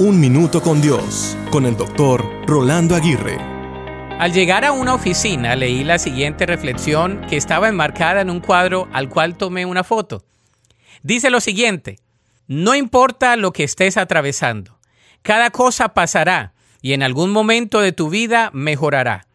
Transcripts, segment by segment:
Un Minuto con Dios, con el doctor Rolando Aguirre. Al llegar a una oficina leí la siguiente reflexión que estaba enmarcada en un cuadro al cual tomé una foto. Dice lo siguiente, no importa lo que estés atravesando, cada cosa pasará y en algún momento de tu vida mejorará.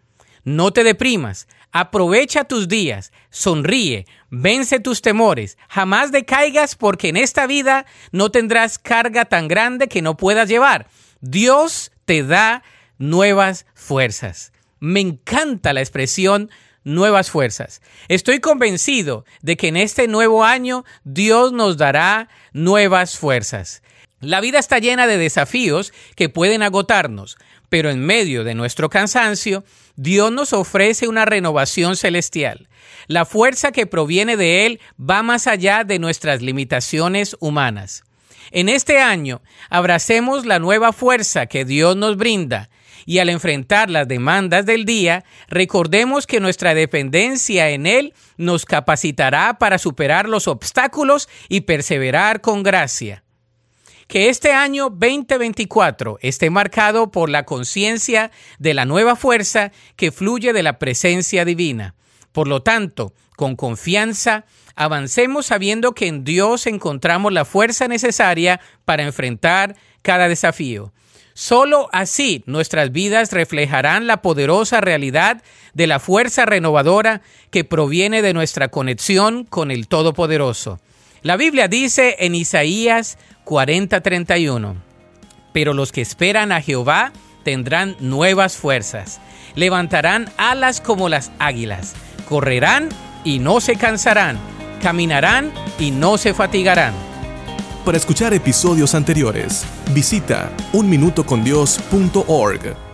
No te deprimas, aprovecha tus días, sonríe, vence tus temores, jamás decaigas porque en esta vida no tendrás carga tan grande que no puedas llevar. Dios te da nuevas fuerzas. Me encanta la expresión nuevas fuerzas. Estoy convencido de que en este nuevo año Dios nos dará nuevas fuerzas. La vida está llena de desafíos que pueden agotarnos, pero en medio de nuestro cansancio, Dios nos ofrece una renovación celestial. La fuerza que proviene de Él va más allá de nuestras limitaciones humanas. En este año, abracemos la nueva fuerza que Dios nos brinda y al enfrentar las demandas del día, recordemos que nuestra dependencia en Él nos capacitará para superar los obstáculos y perseverar con gracia que este año 2024 esté marcado por la conciencia de la nueva fuerza que fluye de la presencia divina. Por lo tanto, con confianza, avancemos sabiendo que en Dios encontramos la fuerza necesaria para enfrentar cada desafío. Solo así nuestras vidas reflejarán la poderosa realidad de la fuerza renovadora que proviene de nuestra conexión con el Todopoderoso. La Biblia dice en Isaías 40:31, pero los que esperan a Jehová tendrán nuevas fuerzas, levantarán alas como las águilas, correrán y no se cansarán, caminarán y no se fatigarán. Para escuchar episodios anteriores, visita unminutocondios.org.